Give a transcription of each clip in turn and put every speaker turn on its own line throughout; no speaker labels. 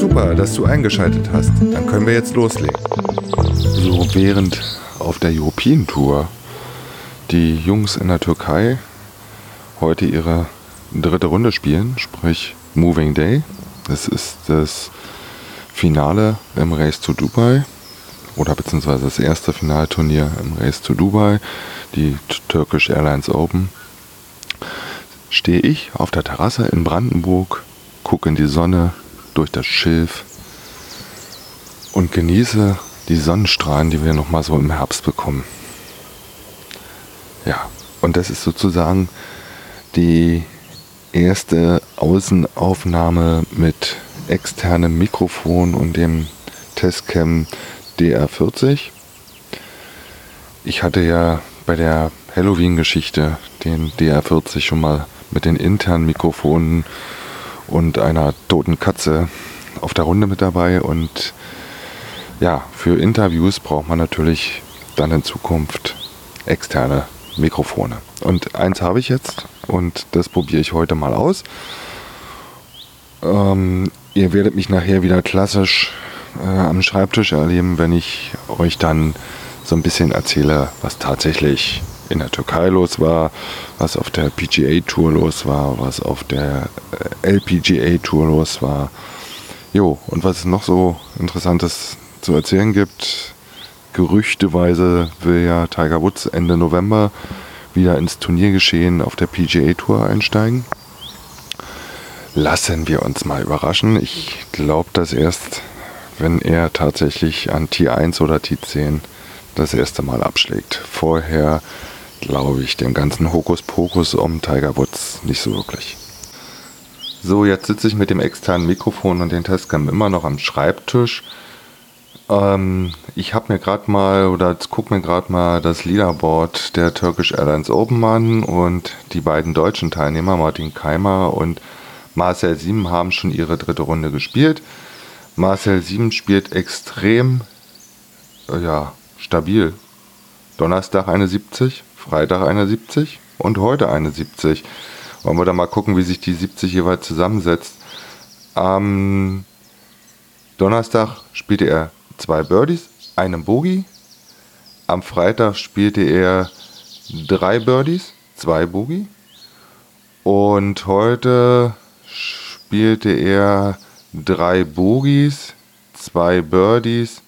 Super, dass du eingeschaltet hast. Dann können wir jetzt loslegen. So, während auf der European Tour die Jungs in der Türkei heute ihre dritte Runde spielen, sprich Moving Day. Das ist das Finale im Race to Dubai oder beziehungsweise das erste Finalturnier im Race to Dubai, die Turkish Airlines Open. Stehe ich auf der Terrasse in Brandenburg, gucke in die Sonne durch das Schilf und genieße die Sonnenstrahlen, die wir nochmal so im Herbst bekommen. Ja, und das ist sozusagen die erste Außenaufnahme mit externem Mikrofon und dem Testcam DR40. Ich hatte ja bei der Halloween-Geschichte den DR40 schon mal mit den internen Mikrofonen und einer toten Katze auf der Runde mit dabei und ja, für Interviews braucht man natürlich dann in Zukunft externe Mikrofone. Und eins habe ich jetzt und das probiere ich heute mal aus. Ähm, ihr werdet mich nachher wieder klassisch äh, am Schreibtisch erleben, wenn ich euch dann so ein bisschen erzähle, was tatsächlich in der Türkei los war, was auf der PGA Tour los war, was auf der äh, LPGA Tour los war. Jo, und was es noch so Interessantes zu erzählen gibt. Gerüchteweise will ja Tiger Woods Ende November wieder ins Turniergeschehen auf der PGA Tour einsteigen. Lassen wir uns mal überraschen. Ich glaube das erst, wenn er tatsächlich an T1 oder T10 das erste Mal abschlägt. Vorher glaube ich dem ganzen Hokuspokus um Tiger Woods nicht so wirklich. So, jetzt sitze ich mit dem externen Mikrofon und den Testcam immer noch am Schreibtisch. Ähm, ich habe mir gerade mal oder gucke mir gerade mal das Leaderboard der Turkish Airlines Open an und die beiden deutschen Teilnehmer, Martin Keimer und Marcel Sieben, haben schon ihre dritte Runde gespielt. Marcel Sieben spielt extrem äh, ja, stabil. Donnerstag eine 70, Freitag eine 70 und heute eine 70. Wollen wir da mal gucken, wie sich die 70 jeweils zusammensetzt. Am Donnerstag spielte er zwei Birdies, einen Bogey. Am Freitag spielte er drei Birdies, zwei Bogey. Und heute spielte er drei Bogies, zwei Birdies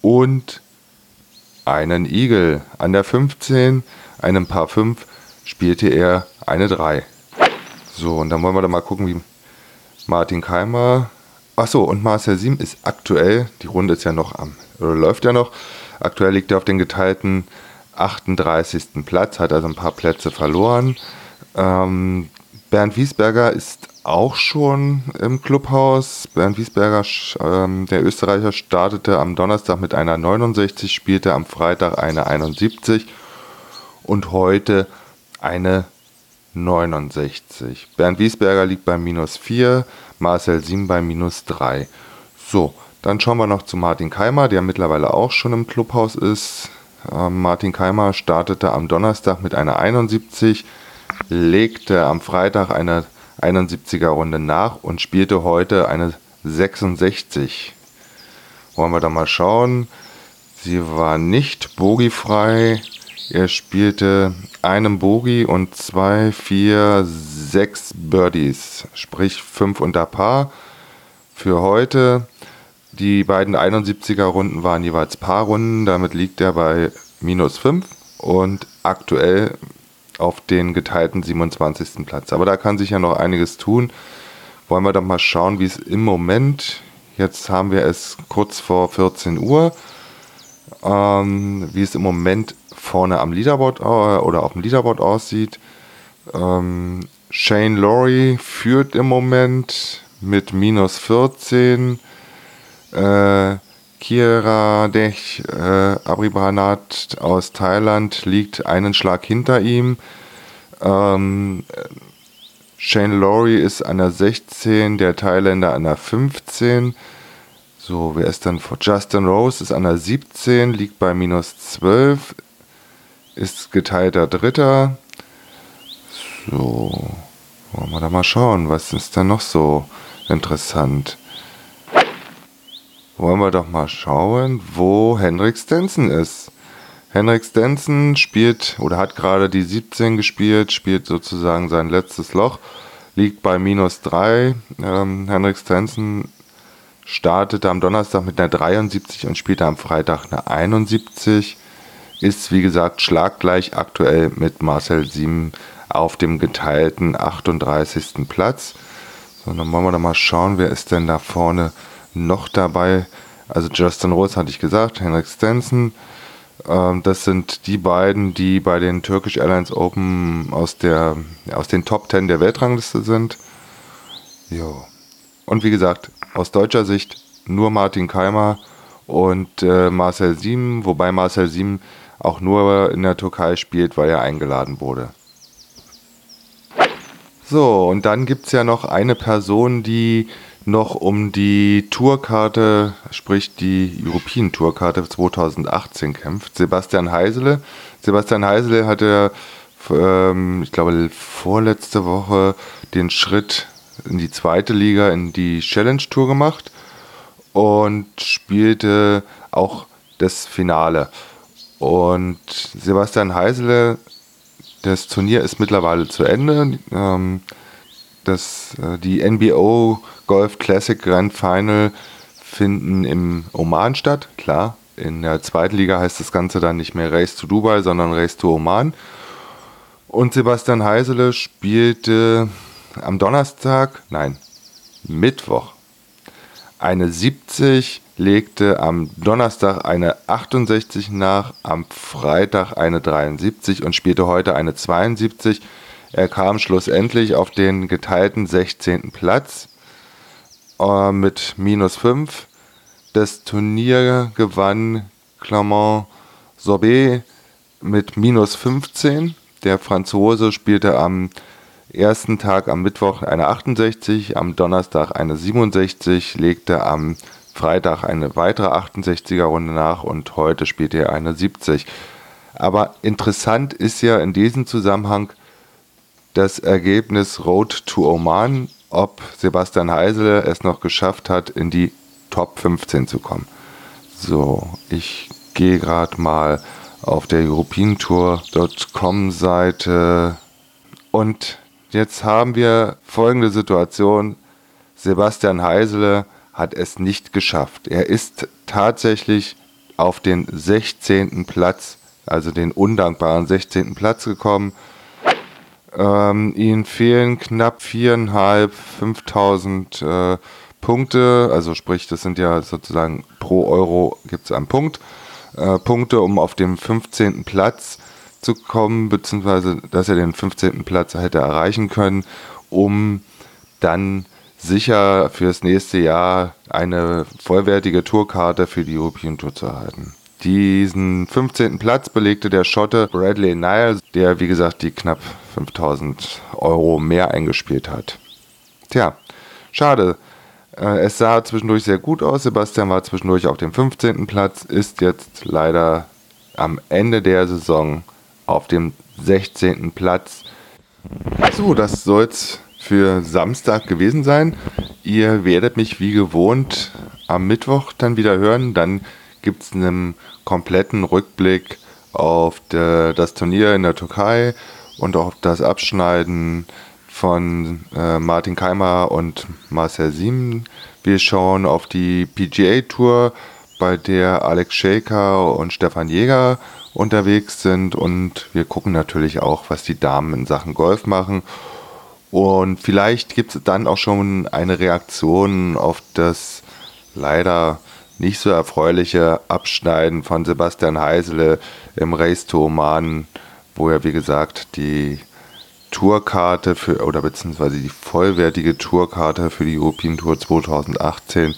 und einen Eagle. An der 15, einem Paar 5, spielte er eine 3. So, und dann wollen wir da mal gucken, wie Martin Keimer Achso, und Marcel Sim ist aktuell, die Runde ist ja noch am, oder läuft ja noch, aktuell liegt er auf den geteilten 38. Platz, hat also ein paar Plätze verloren. Ähm, Bernd Wiesberger ist auch schon im Clubhaus. Bernd Wiesberger, ähm, der Österreicher, startete am Donnerstag mit einer 69, spielte am Freitag eine 71 und heute eine 69. Bernd Wiesberger liegt bei minus 4, Marcel Siem bei minus 3. So, dann schauen wir noch zu Martin Keimer, der mittlerweile auch schon im Clubhaus ist. Ähm, Martin Keimer startete am Donnerstag mit einer 71, legte am Freitag eine 71 71er-Runde nach und spielte heute eine 66. Wollen wir da mal schauen. Sie war nicht bogiefrei. Er spielte einen Bogie und zwei, vier, sechs Birdies, sprich fünf unter Paar für heute. Die beiden 71er Runden waren jeweils Paarrunden, damit liegt er bei minus fünf und aktuell auf den geteilten 27. Platz. Aber da kann sich ja noch einiges tun. Wollen wir doch mal schauen, wie es im Moment, jetzt haben wir es kurz vor 14 Uhr, ähm, wie es im Moment vorne am Leaderboard äh, oder auf dem Leaderboard aussieht. Ähm, Shane Laurie führt im Moment mit minus 14. Äh, Kiradech äh, Abribanat aus Thailand liegt einen Schlag hinter ihm. Ähm, Shane Laurie ist an der 16, der Thailänder an der 15. So, wer ist dann vor? Justin Rose ist an der 17, liegt bei minus 12, ist geteilter Dritter. So, wollen wir da mal schauen, was ist da noch so interessant? Wollen wir doch mal schauen, wo Henrik Stenson ist. Henrik Stenson spielt oder hat gerade die 17 gespielt, spielt sozusagen sein letztes Loch, liegt bei minus 3. Ähm, Henrik Stenson startete am Donnerstag mit einer 73 und spielte am Freitag eine 71. Ist wie gesagt schlaggleich aktuell mit Marcel Sieben auf dem geteilten 38. Platz. So, dann wollen wir doch mal schauen, wer ist denn da vorne noch dabei. Also Justin Rose hatte ich gesagt, Henrik Stenson, ähm, das sind die beiden, die bei den Turkish Airlines Open aus, der, aus den Top 10 der Weltrangliste sind. Jo. Und wie gesagt, aus deutscher Sicht nur Martin Keimer und äh, Marcel Sieben, wobei Marcel Sieben auch nur in der Türkei spielt, weil er eingeladen wurde. So, und dann gibt es ja noch eine Person, die noch um die Tourkarte, sprich die European Tourkarte 2018 kämpft. Sebastian Heisele. Sebastian Heisele hatte, ähm, ich glaube, vorletzte Woche den Schritt in die zweite Liga, in die Challenge Tour gemacht und spielte auch das Finale. Und Sebastian Heisele, das Turnier ist mittlerweile zu Ende. Ähm, das, äh, die NBO Golf Classic Grand Final finden im Oman statt. Klar, in der zweiten Liga heißt das Ganze dann nicht mehr Race to Dubai, sondern Race to Oman. Und Sebastian Heisele spielte am Donnerstag, nein, Mittwoch, eine 70, legte am Donnerstag eine 68 nach, am Freitag eine 73 und spielte heute eine 72. Er kam schlussendlich auf den geteilten 16. Platz äh, mit minus 5. Das Turnier gewann Clement Sorbet mit minus 15. Der Franzose spielte am ersten Tag am Mittwoch eine 68, am Donnerstag eine 67, legte am Freitag eine weitere 68er Runde nach und heute spielt er eine 70. Aber interessant ist ja in diesem Zusammenhang das Ergebnis Road to Oman, ob Sebastian Heisele es noch geschafft hat, in die Top 15 zu kommen. So, ich gehe gerade mal auf der EuropeanTour.com Seite und Jetzt haben wir folgende Situation. Sebastian Heisele hat es nicht geschafft. Er ist tatsächlich auf den 16. Platz, also den undankbaren 16. Platz gekommen. Ähm, ihnen fehlen knapp 4.500, 5.000 äh, Punkte, also sprich, das sind ja sozusagen pro Euro gibt es einen Punkt. Äh, Punkte, um auf dem 15. Platz zu kommen, beziehungsweise dass er den 15. Platz hätte erreichen können, um dann sicher fürs nächste Jahr eine vollwertige Tourkarte für die European Tour zu erhalten. Diesen 15. Platz belegte der Schotte Bradley Nile, der wie gesagt die knapp 5000 Euro mehr eingespielt hat. Tja, schade. Äh, es sah zwischendurch sehr gut aus. Sebastian war zwischendurch auf dem 15. Platz, ist jetzt leider am Ende der Saison auf dem 16. Platz. So, das soll es für Samstag gewesen sein. Ihr werdet mich wie gewohnt am Mittwoch dann wieder hören. Dann gibt es einen kompletten Rückblick auf de, das Turnier in der Türkei und auf das Abschneiden von äh, Martin Keimer und Marcel Siemen. Wir schauen auf die PGA Tour, bei der Alex Shaker und Stefan Jäger unterwegs sind und wir gucken natürlich auch, was die Damen in Sachen Golf machen. Und vielleicht gibt es dann auch schon eine Reaktion auf das leider nicht so erfreuliche Abschneiden von Sebastian Heisele im Race to Oman, wo er wie gesagt die Tourkarte für oder beziehungsweise die vollwertige Tourkarte für die European Tour 2018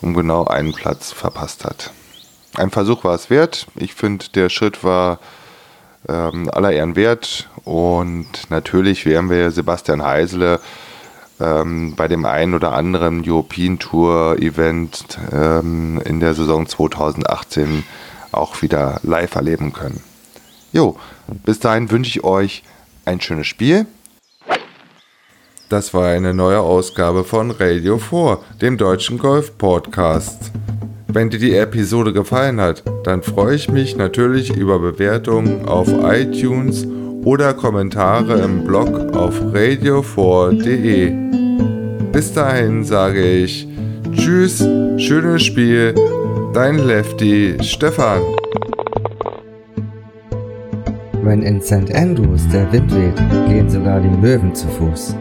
um genau einen Platz verpasst hat. Ein Versuch war es wert. Ich finde, der Schritt war ähm, aller Ehren wert. Und natürlich werden wir Sebastian Heisele ähm, bei dem einen oder anderen European Tour Event ähm, in der Saison 2018 auch wieder live erleben können. Jo, bis dahin wünsche ich euch ein schönes Spiel. Das war eine neue Ausgabe von Radio 4, dem deutschen Golf-Podcast. Wenn dir die Episode gefallen hat, dann freue ich mich natürlich über Bewertungen auf iTunes oder Kommentare im Blog auf radio4.de. Bis dahin sage ich Tschüss, schönes Spiel, dein Lefty Stefan.
Wenn in St. Andrews der Wind weht, gehen sogar die Möwen zu Fuß.